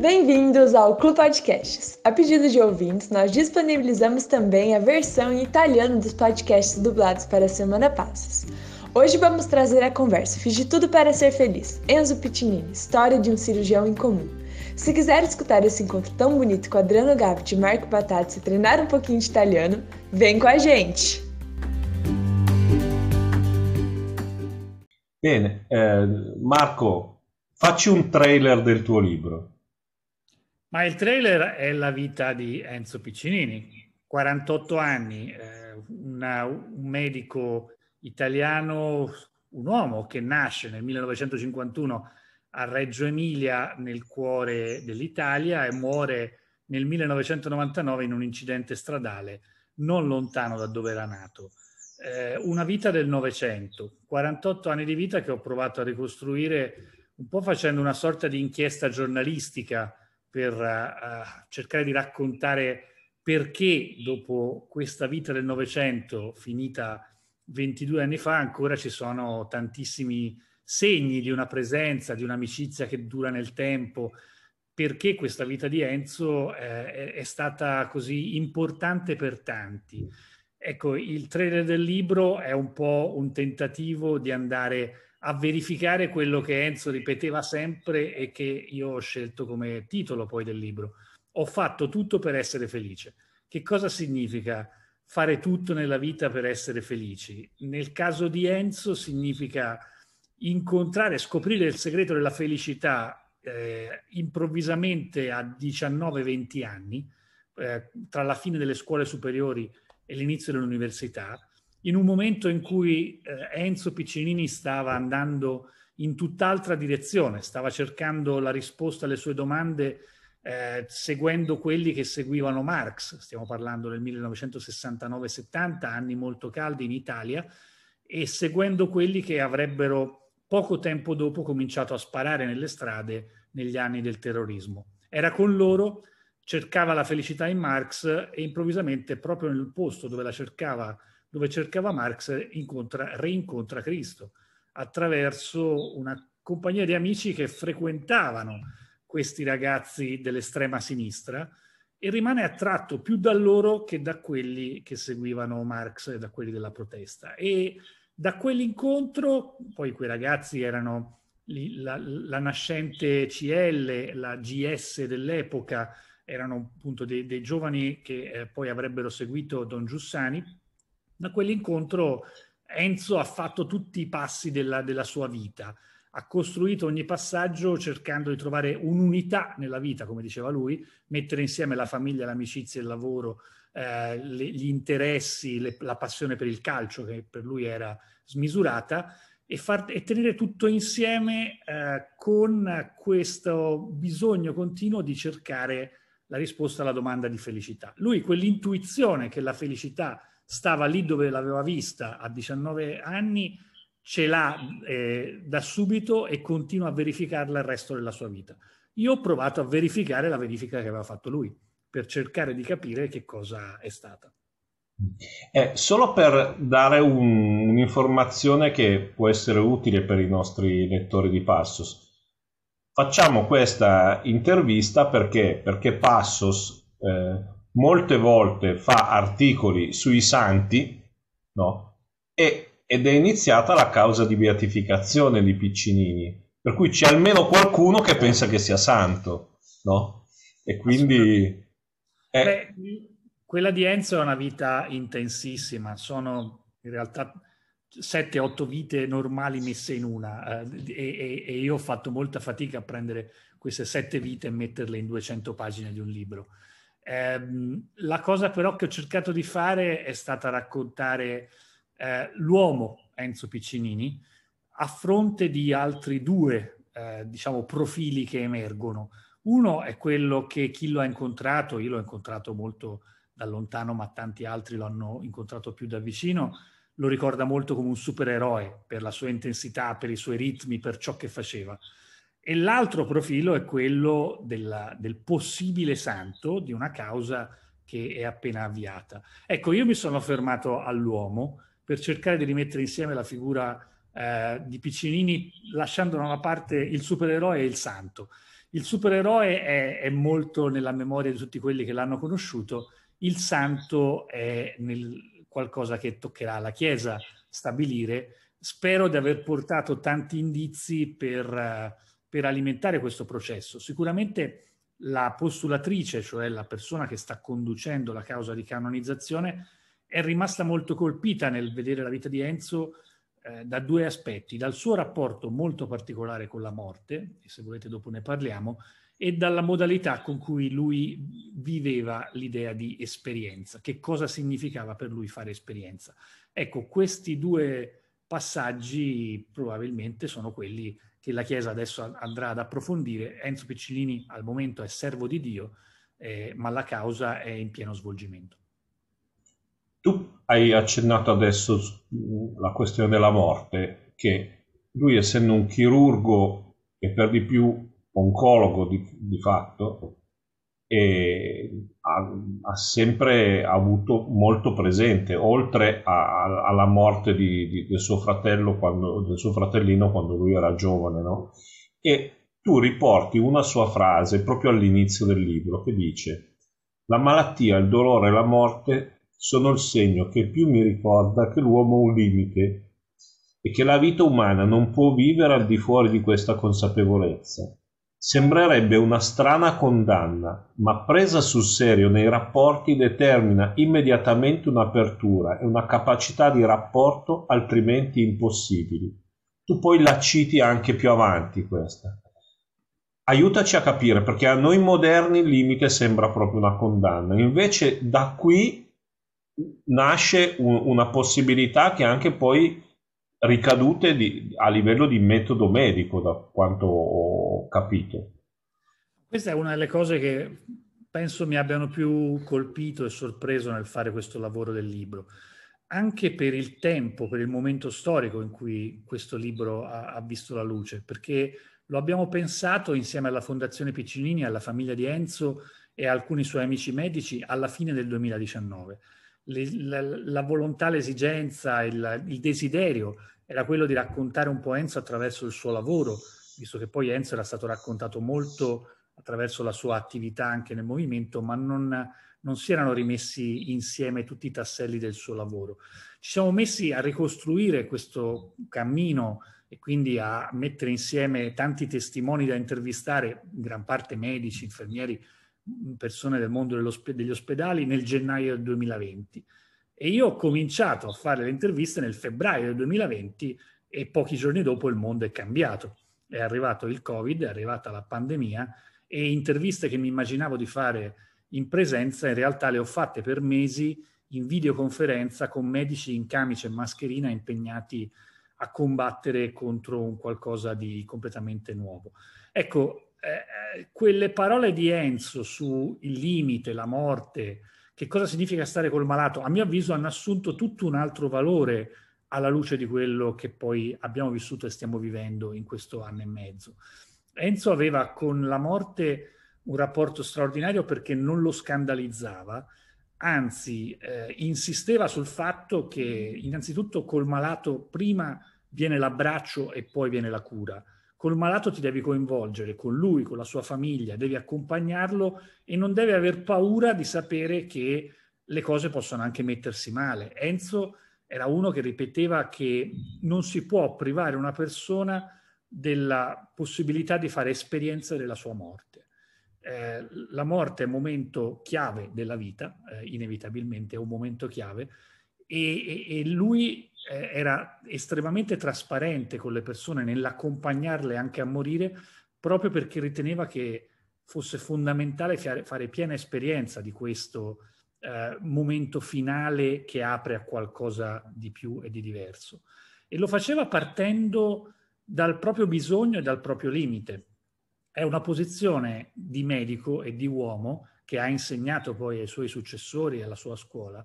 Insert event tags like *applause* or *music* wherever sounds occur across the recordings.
Bem-vindos ao Clube Podcasts. A pedido de ouvintes, nós disponibilizamos também a versão em italiano dos podcasts dublados para a Semana Passos. Hoje vamos trazer a conversa Fiz de Tudo para Ser Feliz, Enzo Pitinini, História de um Cirurgião em Comum. Se quiser escutar esse encontro tão bonito com Adriano Gavit e Marco Batazzi e treinar um pouquinho de italiano, vem com a gente! Bene, eh, Marco, facci un trailer del tuo libro. Ma il trailer è la vita di Enzo Piccinini, 48 anni, eh, una, un medico italiano, un uomo che nasce nel 1951 a Reggio Emilia, nel cuore dell'Italia, e muore nel 1999 in un incidente stradale non lontano da dove era nato. Eh, una vita del Novecento, 48 anni di vita che ho provato a ricostruire un po' facendo una sorta di inchiesta giornalistica per uh, cercare di raccontare perché dopo questa vita del Novecento, finita 22 anni fa, ancora ci sono tantissimi segni di una presenza, di un'amicizia che dura nel tempo, perché questa vita di Enzo eh, è stata così importante per tanti. Ecco, il trailer del libro è un po' un tentativo di andare a verificare quello che Enzo ripeteva sempre e che io ho scelto come titolo poi del libro. Ho fatto tutto per essere felice. Che cosa significa fare tutto nella vita per essere felici? Nel caso di Enzo significa incontrare, scoprire il segreto della felicità eh, improvvisamente a 19-20 anni, eh, tra la fine delle scuole superiori e l'inizio dell'università, in un momento in cui eh, Enzo Piccinini stava andando in tutt'altra direzione, stava cercando la risposta alle sue domande eh, seguendo quelli che seguivano Marx, stiamo parlando del 1969-70, anni molto caldi in Italia, e seguendo quelli che avrebbero poco tempo dopo cominciato a sparare nelle strade negli anni del terrorismo. Era con loro, cercava la felicità in Marx e improvvisamente proprio nel posto dove la cercava dove cercava Marx incontra, reincontra Cristo attraverso una compagnia di amici che frequentavano questi ragazzi dell'estrema sinistra e rimane attratto più da loro che da quelli che seguivano Marx e da quelli della protesta. E da quell'incontro, poi quei ragazzi erano la, la nascente CL, la GS dell'epoca, erano appunto dei, dei giovani che eh, poi avrebbero seguito Don Giussani, da quell'incontro Enzo ha fatto tutti i passi della, della sua vita, ha costruito ogni passaggio cercando di trovare un'unità nella vita, come diceva lui, mettere insieme la famiglia, l'amicizia, il lavoro, eh, gli interessi, le, la passione per il calcio, che per lui era smisurata, e, far, e tenere tutto insieme eh, con questo bisogno continuo di cercare la risposta alla domanda di felicità. Lui quell'intuizione che la felicità stava lì dove l'aveva vista a 19 anni, ce l'ha eh, da subito e continua a verificarla il resto della sua vita. Io ho provato a verificare la verifica che aveva fatto lui, per cercare di capire che cosa è stata. Eh, solo per dare un, un'informazione che può essere utile per i nostri lettori di Passos. Facciamo questa intervista perché, perché Passos eh, molte volte fa articoli sui santi, no? E, ed è iniziata la causa di beatificazione di Piccinini, per cui c'è almeno qualcuno che pensa che sia santo, no? E quindi... È... Beh, quella di Enzo è una vita intensissima, sono in realtà 7-8 vite normali messe in una eh, e, e, io ho fatto molta fatica a prendere queste sette vite e metterle in 200 pagine di un libro. Eh, la cosa però che ho cercato di fare è stata raccontare eh, l'uomo Enzo Piccinini a fronte di altri due, eh, diciamo, profili che emergono. Uno è quello che chi lo ha incontrato, io l'ho incontrato molto da lontano, ma tanti altri lo hanno incontrato più da vicino, lo ricorda molto come un supereroe per la sua intensità, per i suoi ritmi, per ciò che faceva. E l'altro profilo è quello della, del possibile santo di una causa che è appena avviata. Ecco, io mi sono fermato all'uomo per cercare di rimettere insieme la figura eh, di Piccinini, lasciando da una parte il supereroe e il santo. Il supereroe è, è, molto nella memoria di tutti quelli che l'hanno conosciuto, il santo è nel, qualcosa che toccherà alla Chiesa stabilire. Spero di aver portato tanti indizi per, per alimentare questo processo. Sicuramente la postulatrice, cioè la persona che sta conducendo la causa di canonizzazione, è rimasta molto colpita nel vedere la vita di Enzo eh, da due aspetti, dal suo rapporto molto particolare con la morte, e se volete dopo ne parliamo, e dalla modalità con cui lui viveva l'idea di esperienza, che cosa significava per lui fare esperienza. Ecco, questi due passaggi probabilmente sono quelli che la Chiesa adesso andrà ad approfondire. Enzo Piccinini al momento è servo di Dio, eh, ma la causa è in pieno svolgimento. Tu hai accennato adesso la questione della morte, che lui essendo un chirurgo e per di più oncologo di, di fatto, ha, ha, sempre avuto molto presente, oltre a, a, alla morte di, di, del, suo quando, del suo fratellino quando lui era giovane, no? E tu riporti una sua frase proprio all'inizio del libro che dice la malattia, il dolore e la morte sono il segno che più mi ricorda che l'uomo ha un limite e che la vita umana non può vivere al di fuori di questa consapevolezza. Sembrerebbe una strana condanna, ma presa sul serio nei rapporti determina immediatamente un'apertura e una capacità di rapporto altrimenti impossibili. Tu poi la citi anche più avanti questa. Aiutaci a capire perché a noi moderni il limite sembra proprio una condanna, invece da qui nasce un, una possibilità che anche poi ricadute di, a livello di metodo medico, da quanto ho capito. Questa è una delle cose che penso mi abbiano più colpito e sorpreso nel fare questo lavoro del libro, anche per il tempo, per il momento storico in cui questo libro ha, ha visto la luce, perché lo abbiamo pensato insieme alla Fondazione Piccinini, alla famiglia di Enzo e a alcuni suoi amici medici alla fine del 2019 le, la, la, volontà, l'esigenza, il, il, desiderio era quello di raccontare un po' Enzo attraverso il suo lavoro, visto che poi Enzo era stato raccontato molto attraverso la sua attività anche nel movimento, ma non, non si erano rimessi insieme tutti i tasselli del suo lavoro. Ci siamo messi a ricostruire questo cammino e quindi a mettere insieme tanti testimoni da intervistare, in gran parte medici, infermieri, persone del mondo degli ospedali nel gennaio del 2020 e io ho cominciato a fare le interviste nel febbraio del 2020 e pochi giorni dopo il mondo è cambiato. È arrivato il Covid, è arrivata la pandemia e interviste che mi immaginavo di fare in presenza in realtà le ho fatte per mesi in videoconferenza con medici in camice e mascherina impegnati a combattere contro un qualcosa di completamente nuovo. Ecco, eh, eh, quelle parole di Enzo sul limite, la morte, che cosa significa stare col malato, a mio avviso hanno assunto tutto un altro valore alla luce di quello che poi abbiamo vissuto e stiamo vivendo in questo anno e mezzo. Enzo aveva con la morte un rapporto straordinario perché non lo scandalizzava, anzi eh, insisteva sul fatto che innanzitutto col malato prima viene l'abbraccio e poi viene la cura Col malato ti devi coinvolgere, con lui, con la sua famiglia, devi accompagnarlo e non devi aver paura di sapere che le cose possono anche mettersi male. Enzo era uno che ripeteva che non si può privare una persona della possibilità di fare esperienza della sua morte. Eh, la morte è un momento chiave della vita, eh, inevitabilmente è un momento chiave, e, e, lui eh, era estremamente trasparente con le persone nell'accompagnarle anche a morire, proprio perché riteneva che fosse fondamentale fare piena esperienza di questo eh, momento finale che apre a qualcosa di più e di diverso. E lo faceva partendo dal proprio bisogno e dal proprio limite. È una posizione di medico e di uomo che ha insegnato poi ai suoi successori e alla sua scuola,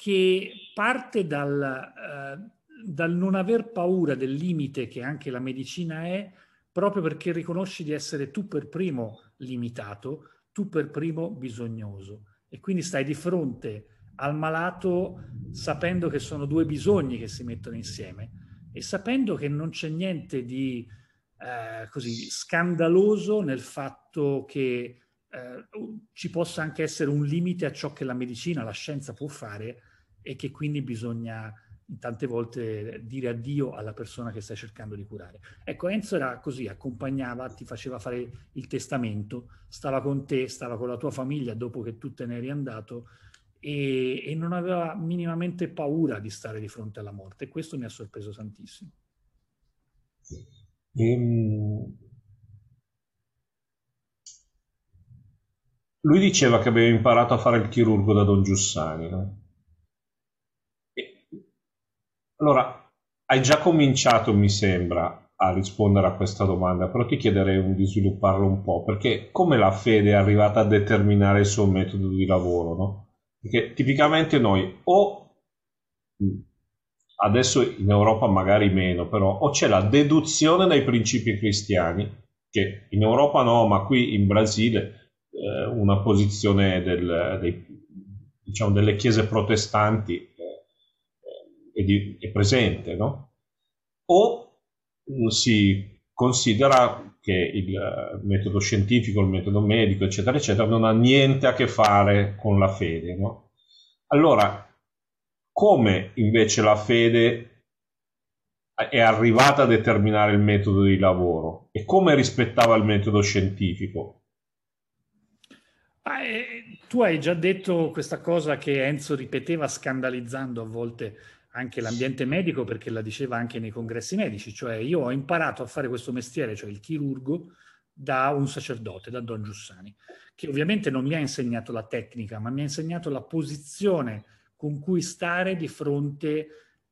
che parte dal, eh, dal non aver paura del limite che anche la medicina è, proprio perché riconosci di essere tu per primo limitato, tu per primo bisognoso. E quindi stai di fronte al malato sapendo che sono due bisogni che si mettono insieme e sapendo che non c'è niente di eh, così scandaloso nel fatto che eh, ci possa anche essere un limite a ciò che la medicina, la scienza può fare e che quindi bisogna tante volte dire addio alla persona che stai cercando di curare. Ecco, Enzo era così, accompagnava, ti faceva fare il testamento, stava con te, stava con la tua famiglia dopo che tu te ne eri andato e, e non aveva minimamente paura di stare di fronte alla morte questo mi ha sorpreso tantissimo. Ehm... Lui diceva che aveva imparato a fare il chirurgo da Don Giussani, no? Allora, hai già cominciato, mi sembra, a rispondere a questa domanda, però ti chiederei di svilupparlo un po', perché come la fede è arrivata a determinare il suo metodo di lavoro, no? Perché tipicamente noi o adesso in Europa magari meno, però o c'è la deduzione dai principi cristiani, che in Europa no, ma qui in Brasile eh, una posizione del, dei, diciamo, delle chiese protestanti è, di, è presente, no? O si considera che il eh, metodo scientifico, il metodo medico, eccetera, eccetera, non ha niente a che fare con la fede, no? Allora, come invece la fede è arrivata a determinare il metodo di lavoro e come rispettava il metodo scientifico? Ah, eh, tu hai già detto questa cosa che Enzo ripeteva scandalizzando a volte anche l'ambiente medico perché la diceva anche nei congressi medici, cioè io ho imparato a fare questo mestiere, cioè il chirurgo, da un sacerdote, da Don Giussani, che ovviamente non mi ha insegnato la tecnica, ma mi ha insegnato la posizione con cui stare di fronte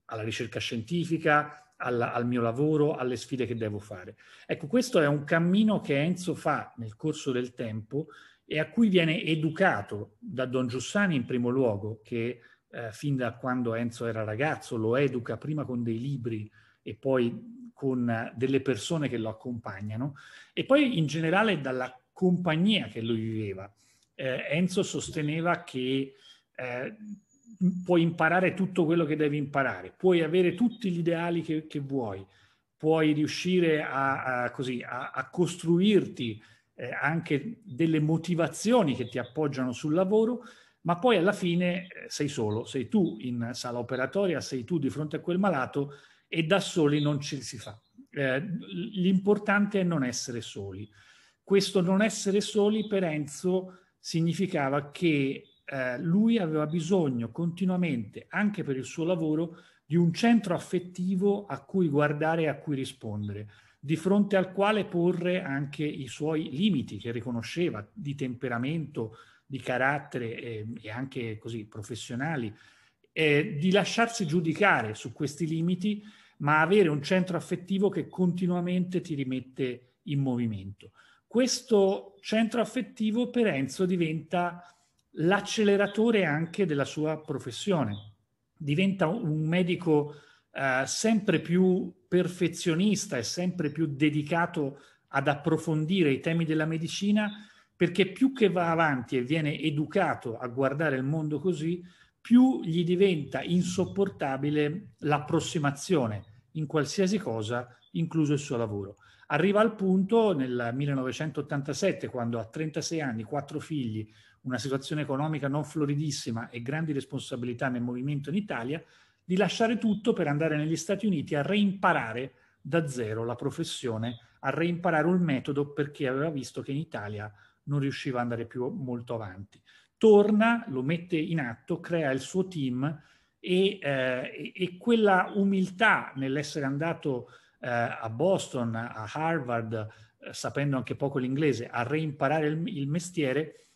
alla ricerca scientifica, alla, al mio lavoro, alle sfide che devo fare. Ecco, questo è un cammino che Enzo fa nel corso del tempo e a cui viene educato da Don Giussani in primo luogo, che eh, fin da quando Enzo era ragazzo, lo educa prima con dei libri e poi con eh, delle persone che lo accompagnano e poi in generale dalla compagnia che lui viveva. Eh, Enzo sosteneva che eh, puoi imparare tutto quello che devi imparare, puoi avere tutti gli ideali che, che vuoi, puoi riuscire a, a, così, a, a costruirti eh, anche delle motivazioni che ti appoggiano sul lavoro, ma poi alla fine eh, sei solo, sei tu in sala operatoria, sei tu di fronte a quel malato e da soli non ci si fa. Eh, l'importante è non essere soli. Questo non essere soli per Enzo significava che eh, lui aveva bisogno continuamente, anche per il suo lavoro, di un centro affettivo a cui guardare e a cui rispondere, di fronte al quale porre anche i suoi limiti che riconosceva di temperamento, di carattere e, e anche così professionali, eh, di lasciarsi giudicare su questi limiti, ma avere un centro affettivo che continuamente ti rimette in movimento. Questo centro affettivo per Enzo diventa l'acceleratore anche della sua professione. Diventa un medico eh, sempre più perfezionista e sempre più dedicato ad approfondire i temi della medicina perché più che va avanti e viene educato a guardare il mondo così, più gli diventa insopportabile l'approssimazione in qualsiasi cosa, incluso il suo lavoro. Arriva al punto nel 1987, quando ha 36 anni, quattro figli, una situazione economica non floridissima e grandi responsabilità nel movimento in Italia, di lasciare tutto per andare negli Stati Uniti a reimparare da zero la professione, a reimparare un metodo perché aveva visto che in Italia non riusciva ad andare più molto avanti. Torna, lo mette in atto, crea il suo team e, eh, e quella umiltà nell'essere andato eh, a Boston, a Harvard, eh, sapendo anche poco l'inglese, a reimparare il, il mestiere,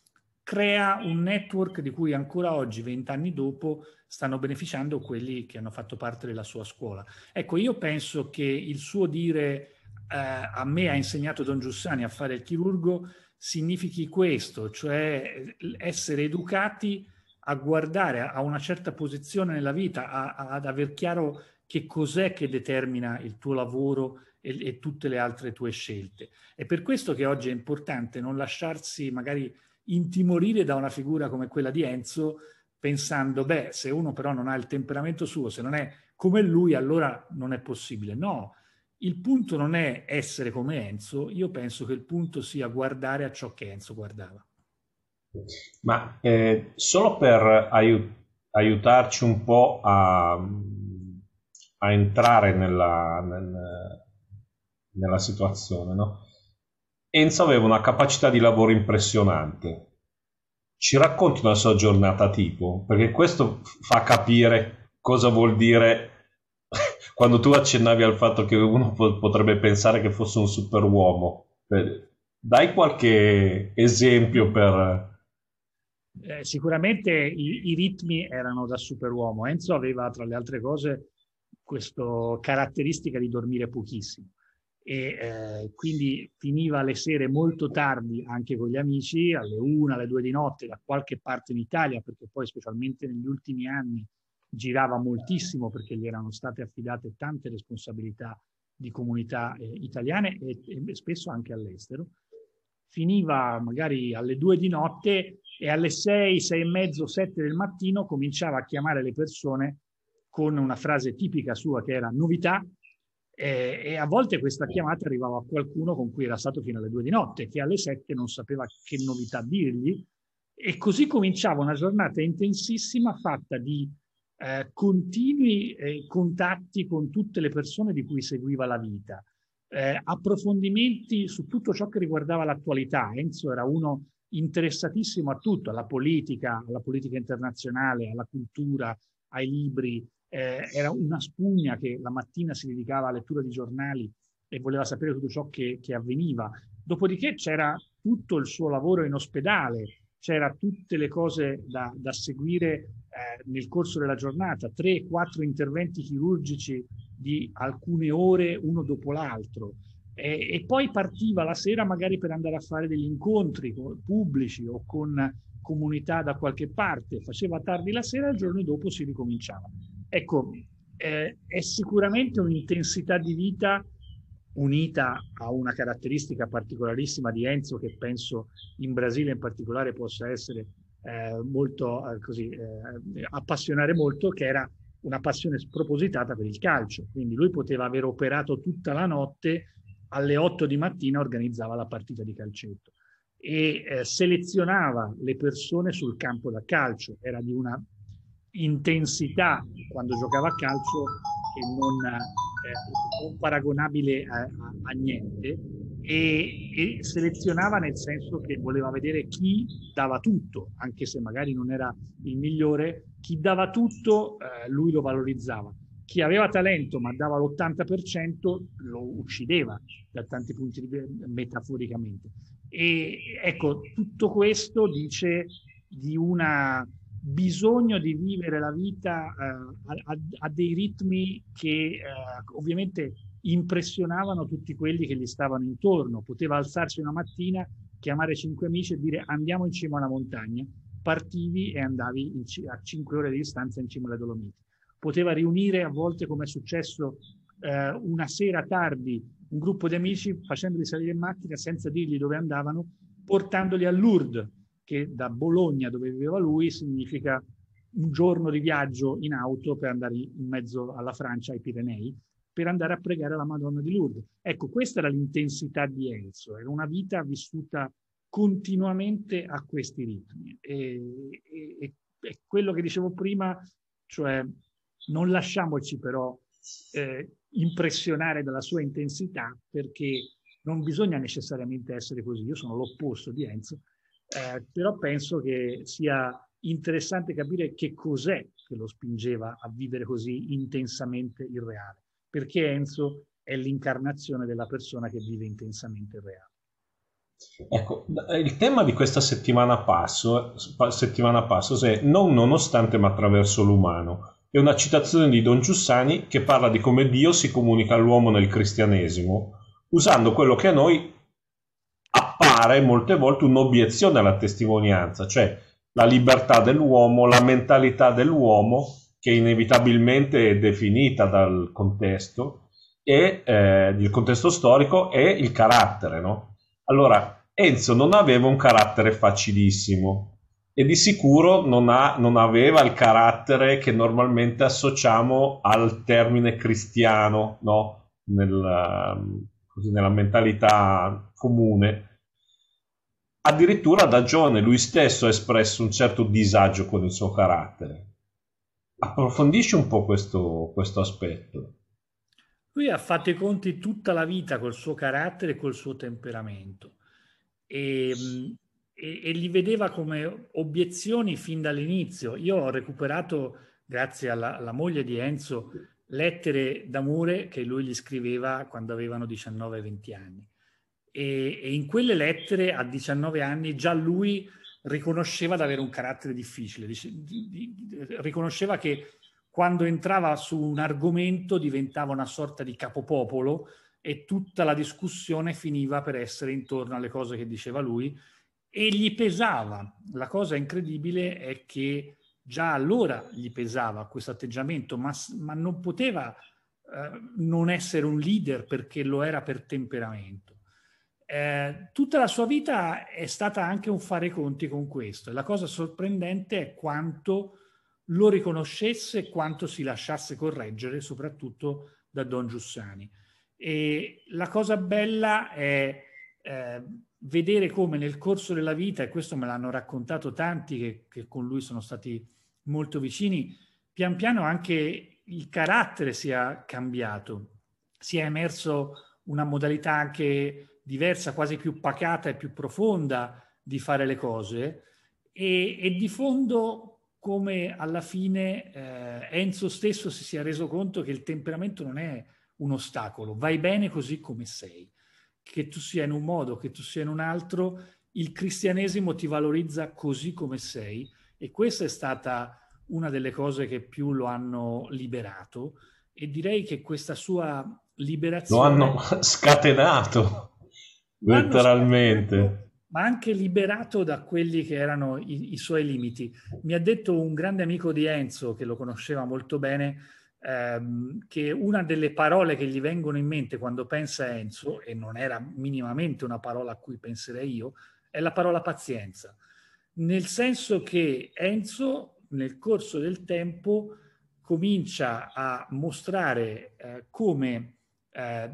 crea un network di cui ancora oggi, vent'anni dopo, stanno beneficiando quelli che hanno fatto parte della sua scuola. Ecco, io penso che il suo dire eh, a me ha insegnato Don Giussani a fare il chirurgo significhi questo, cioè essere educati a guardare a una certa posizione nella vita, a, a, ad aver chiaro che cos'è che determina il tuo lavoro e, e, tutte le altre tue scelte. È per questo che oggi è importante non lasciarsi magari intimorire da una figura come quella di Enzo, pensando, beh, se uno però non ha il temperamento suo, se non è come lui, allora non è possibile. No, il punto non è essere come Enzo, io penso che il punto sia guardare a ciò che Enzo guardava. Ma eh, solo per aiut- aiutarci un po' a, a entrare nella, nel, nella situazione, no? Enzo aveva una capacità di lavoro impressionante. Ci racconti una sua giornata tipo, perché questo fa capire cosa vuol dire quando tu accennavi al fatto che uno potrebbe pensare che fosse un superuomo. Dai qualche esempio per, eh, sicuramente i, i, ritmi erano da superuomo. Enzo aveva, tra le altre cose, questa caratteristica di dormire pochissimo e eh, quindi finiva le sere molto tardi anche con gli amici, alle una, alle due di notte, da qualche parte in Italia, perché poi specialmente negli ultimi anni girava moltissimo perché gli erano state affidate tante responsabilità di comunità eh, italiane e, e spesso anche all'estero. Finiva magari alle due di notte e alle sei, sei e mezzo, sette del mattino cominciava a chiamare le persone con una frase tipica sua che era novità eh, e a volte questa chiamata arrivava a qualcuno con cui era stato fino alle due di notte che alle sette non sapeva che novità dirgli. E così cominciava una giornata intensissima fatta di eh, continui eh, contatti con tutte le persone di cui seguiva la vita eh, approfondimenti su tutto ciò che riguardava l'attualità. Enzo era uno interessatissimo a tutto, alla politica, alla politica internazionale, alla cultura, ai libri. Eh, era una spugna che la mattina si dedicava alla lettura di giornali e voleva sapere tutto ciò che, che avveniva. Dopodiché c'era tutto il suo lavoro in ospedale, c'era tutte le cose da, da seguire eh, nel corso della giornata, tre, quattro interventi chirurgici di alcune ore uno dopo l'altro. E, e, poi partiva la sera magari per andare a fare degli incontri pubblici o con comunità da qualche parte, faceva tardi la sera e il giorno dopo si ricominciava. Ecco, eh, è sicuramente un'intensità di vita unita a una caratteristica particolarissima di Enzo che penso in Brasile in particolare possa essere eh, molto eh, così, eh, appassionare molto, che era una passione spropositata per il calcio. Quindi lui poteva aver operato tutta la notte, alle 8 di mattina organizzava la partita di calcetto e eh, selezionava le persone sul campo da calcio. Era di una intensità quando giocava a calcio che non, eh, non paragonabile a, a, a niente e, e, selezionava nel senso che voleva vedere chi dava tutto, anche se magari non era il migliore, chi dava tutto eh, lui lo valorizzava. Chi aveva talento ma dava l'80% lo uccideva da tanti punti di vista metaforicamente. E ecco, tutto questo dice di una bisogno di vivere la vita eh, a, a, dei ritmi che eh, ovviamente impressionavano tutti quelli che gli stavano intorno. Poteva alzarsi una mattina, chiamare cinque amici e dire andiamo in cima alla montagna, partivi e andavi in, a cinque ore di distanza in cima alle Dolomiti. Poteva riunire a volte, come è successo eh, una sera tardi, un gruppo di amici facendoli salire in macchina senza dirgli dove andavano, portandoli a Lourdes, che da Bologna, dove viveva lui, significa un giorno di viaggio in auto per andare in mezzo alla Francia, ai Pirenei, per andare a pregare la Madonna di Lourdes. Ecco, questa era l'intensità di Enzo, era una vita vissuta continuamente a questi ritmi. E, e, e quello che dicevo prima, cioè non lasciamoci però eh, impressionare dalla sua intensità perché non bisogna necessariamente essere così. Io sono l'opposto di Enzo, eh, però penso che sia interessante capire che cos'è che lo spingeva a vivere così intensamente il reale, perché Enzo è l'incarnazione della persona che vive intensamente il reale. Ecco, il tema di questa settimana passo, settimana passo è non nonostante ma attraverso l'umano. È una citazione di Don Giussani che parla di come Dio si comunica all'uomo nel cristianesimo, usando quello che a noi appare molte volte un'obiezione alla testimonianza, cioè la libertà dell'uomo, la mentalità dell'uomo che inevitabilmente è definita dal contesto e eh, il contesto storico e il carattere, no? Allora, Enzo non aveva un carattere facilissimo e di sicuro non, ha, non aveva il carattere che normalmente associamo al termine cristiano, no? nella, così, nella mentalità comune. Addirittura da giovane lui stesso ha espresso un certo disagio con il suo carattere. Approfondisci un po' questo, questo aspetto. Lui ha fatto i conti tutta la vita col suo carattere e col suo temperamento e, e, e li vedeva come obiezioni fin dall'inizio. Io ho recuperato, grazie alla, alla moglie di Enzo, lettere d'amore che lui gli scriveva quando avevano 19-20 anni. E, e, in quelle lettere a 19 anni già lui riconosceva di avere un carattere difficile, di, di, di, riconosceva che quando entrava su un argomento diventava una sorta di capopopolo e tutta la discussione finiva per essere intorno alle cose che diceva lui e gli pesava. La cosa incredibile è che già allora gli pesava questo atteggiamento, ma, ma non poteva eh, non essere un leader perché lo era per temperamento. Eh, tutta la sua vita è stata anche un fare conti con questo la cosa sorprendente è quanto lo riconoscesse e quanto si lasciasse correggere, soprattutto da Don Giussani. E la cosa bella è eh, vedere come nel corso della vita, e questo me l'hanno raccontato tanti che, che con lui sono stati molto vicini, pian piano anche il carattere sia cambiato, sia emerso una modalità anche diversa, quasi più pacata e più profonda di fare le cose. E, e di fondo come alla fine eh, Enzo stesso si sia reso conto che il temperamento non è un ostacolo, vai bene così come sei, che tu sia in un modo, che tu sia in un altro, il cristianesimo ti valorizza così come sei. E questa è stata una delle cose che più lo hanno liberato. E direi che questa sua liberazione... Lo hanno *laughs* scatenato, letteralmente. Ma anche liberato da quelli che erano i, i, suoi limiti. Mi ha detto un grande amico di Enzo, che lo conosceva molto bene, ehm, che una delle parole che gli vengono in mente quando pensa a Enzo, e non era minimamente una parola a cui penserei io, è la parola pazienza. Nel senso che Enzo nel corso del tempo comincia a mostrare eh, come eh,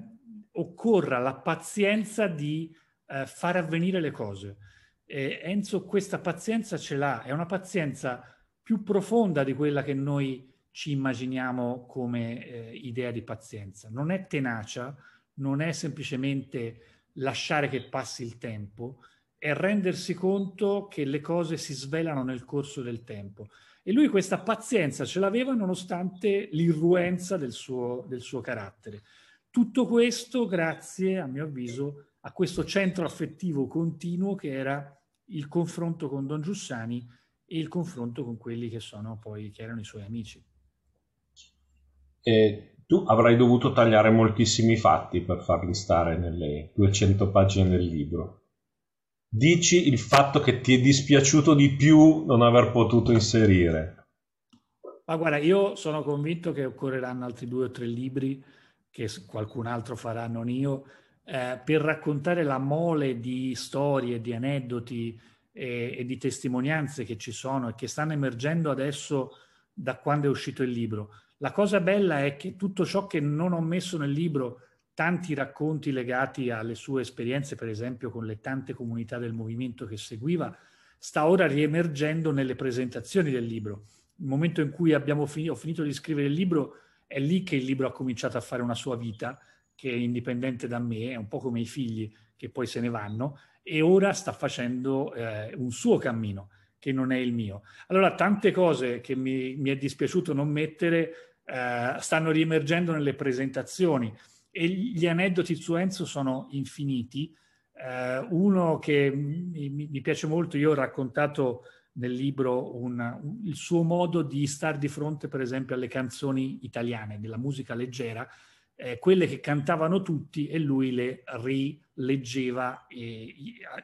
occorra la pazienza di eh, far avvenire le cose. E Enzo questa pazienza ce l'ha, è una pazienza più profonda di quella che noi ci immaginiamo come eh, idea di pazienza. Non è tenacia, non è semplicemente lasciare che passi il tempo, è rendersi conto che le cose si svelano nel corso del tempo. E lui questa pazienza ce l'aveva nonostante l'irruenza del suo, del suo carattere. Tutto questo grazie, a mio avviso, a questo centro affettivo continuo che era il confronto con Don Giussani e il confronto con quelli che sono poi che erano i suoi amici. E tu avrai dovuto tagliare moltissimi fatti per farli stare nelle 200 pagine del libro. Dici il fatto che ti è dispiaciuto di più non aver potuto inserire. Ma guarda, io sono convinto che occorreranno altri due o tre libri che qualcun altro farà, non io, eh, per raccontare la mole di storie, di aneddoti e, e, di testimonianze che ci sono e che stanno emergendo adesso da quando è uscito il libro. La cosa bella è che tutto ciò che non ho messo nel libro, tanti racconti legati alle sue esperienze, per esempio con le tante comunità del movimento che seguiva, sta ora riemergendo nelle presentazioni del libro. Il momento in cui finito, ho finito di scrivere il libro, è lì che il libro ha cominciato a fare una sua vita che è indipendente da me, è un po' come i figli che poi se ne vanno, e ora sta facendo eh, un suo cammino che non è il mio. Allora, tante cose che mi, mi è dispiaciuto non mettere eh, stanno riemergendo nelle presentazioni e gli aneddoti su Enzo sono infiniti. Eh, uno che mi, mi, piace molto, io ho raccontato nel libro un, un, il suo modo di star di fronte, per esempio, alle canzoni italiane, della musica leggera, eh, quelle che cantavano tutti e lui le rileggeva eh,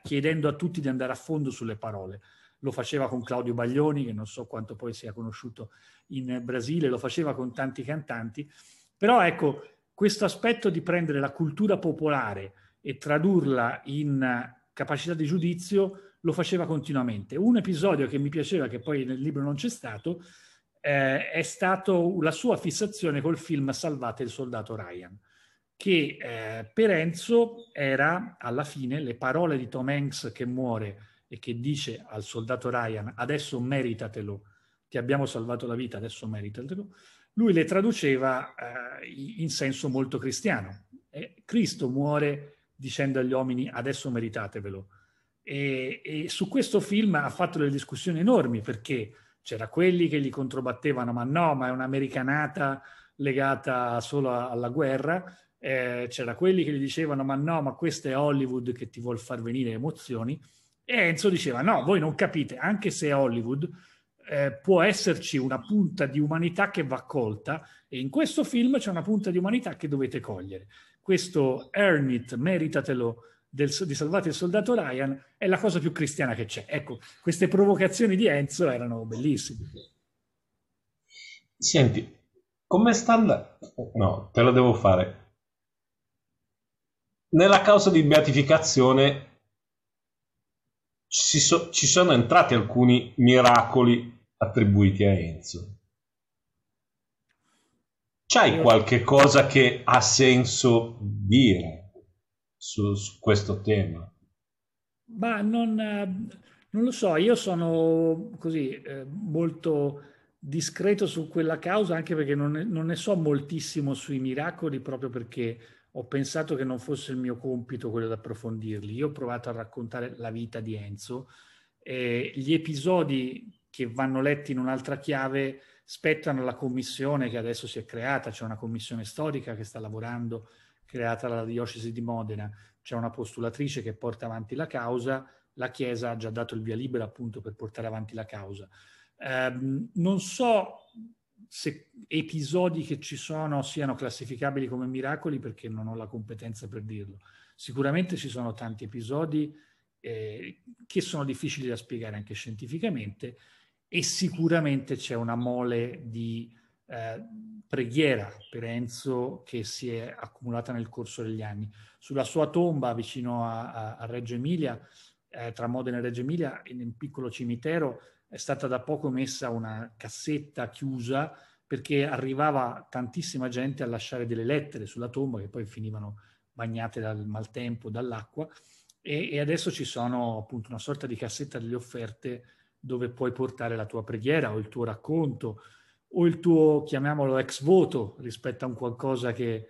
chiedendo a tutti di andare a fondo sulle parole. Lo faceva con Claudio Baglioni, che non so quanto poi sia conosciuto in Brasile, lo faceva con tanti cantanti, però ecco, questo aspetto di prendere la cultura popolare e tradurla in capacità di giudizio lo faceva continuamente. Un episodio che mi piaceva, che poi nel libro non c'è stato, eh, è stato la sua fissazione col film Salvate il soldato Ryan. che eh, per Enzo era alla fine le parole di Tom Hanks che muore e che dice al soldato Ryan adesso meritatelo, ti abbiamo salvato la vita, adesso meritatelo, lui le traduceva eh, in senso molto cristiano. E Cristo muore dicendo agli uomini adesso meritatevelo. E, e, su questo film ha fatto delle discussioni enormi perché c'era quelli che gli controbattevano ma no, ma è un'americanata legata solo alla guerra, eh, c'era quelli che gli dicevano ma no, ma questo è Hollywood che ti vuol far venire emozioni e Enzo diceva no, voi non capite, anche se è Hollywood eh, può esserci una punta di umanità che va colta e in questo film c'è una punta di umanità che dovete cogliere. Questo earn it, meritatelo, del, di Salvate il soldato Ryan è la cosa più cristiana che c'è. Ecco, queste provocazioni di Enzo erano bellissime. Senti, come sta andando? No, te lo devo fare. Nella causa di beatificazione ci, so, ci sono entrati alcuni miracoli attribuiti a Enzo. C'hai qualche cosa che ha senso dire su, su questo tema? Ma non, non, lo so, io sono così eh, molto discreto su quella causa anche perché non ne, non ne, so moltissimo sui miracoli proprio perché ho pensato che non fosse il mio compito quello di approfondirli. Io ho provato a raccontare la vita di Enzo e gli episodi che vanno letti in un'altra chiave spettano alla commissione che adesso si è creata, c'è una commissione storica che sta lavorando, creata dalla diocesi di Modena, c'è una postulatrice che porta avanti la causa, la Chiesa ha già dato il via libera appunto per portare avanti la causa. Eh, non so se episodi che ci sono siano classificabili come miracoli perché non ho la competenza per dirlo. Sicuramente ci sono tanti episodi eh, che sono difficili da spiegare anche scientificamente e sicuramente c'è una mole di eh, preghiera per Enzo che si è accumulata nel corso degli anni. Sulla sua tomba vicino a, a, a Reggio Emilia, eh, tra Modena e Reggio Emilia, in un piccolo cimitero, è stata da poco messa una cassetta chiusa perché arrivava tantissima gente a lasciare delle lettere sulla tomba che poi finivano bagnate dal maltempo, dall'acqua e, e adesso ci sono appunto una sorta di cassetta delle offerte dove puoi portare la tua preghiera o il tuo racconto o il tuo, chiamiamolo, ex voto rispetto a un qualcosa che,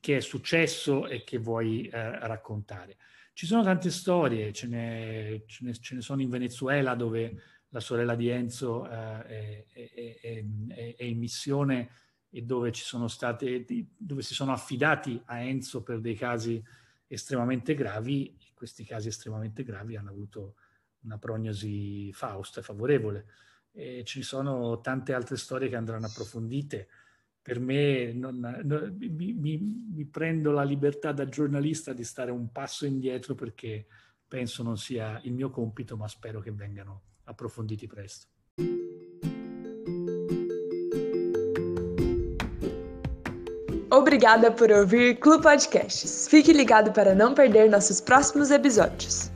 che è successo e che vuoi eh, raccontare. Ci sono tante storie, ce ne, ce, ne, ce ne, sono in Venezuela dove la sorella di Enzo eh, è, è, è, è, in missione e dove, state, dove si sono affidati a Enzo per dei casi estremamente gravi. Questi casi estremamente gravi hanno avuto una prognosi fausta e favorevole. E ci sono tante altre storie che andranno approfondite. Per me non, no, mi, mi, mi prendo la libertà da giornalista di stare un passo indietro perché penso non sia il mio compito, ma spero che vengano approfonditi presto. Obrigada por ouvir Clube Podcasts. Fique ligado para não perder nossos próximos episódios.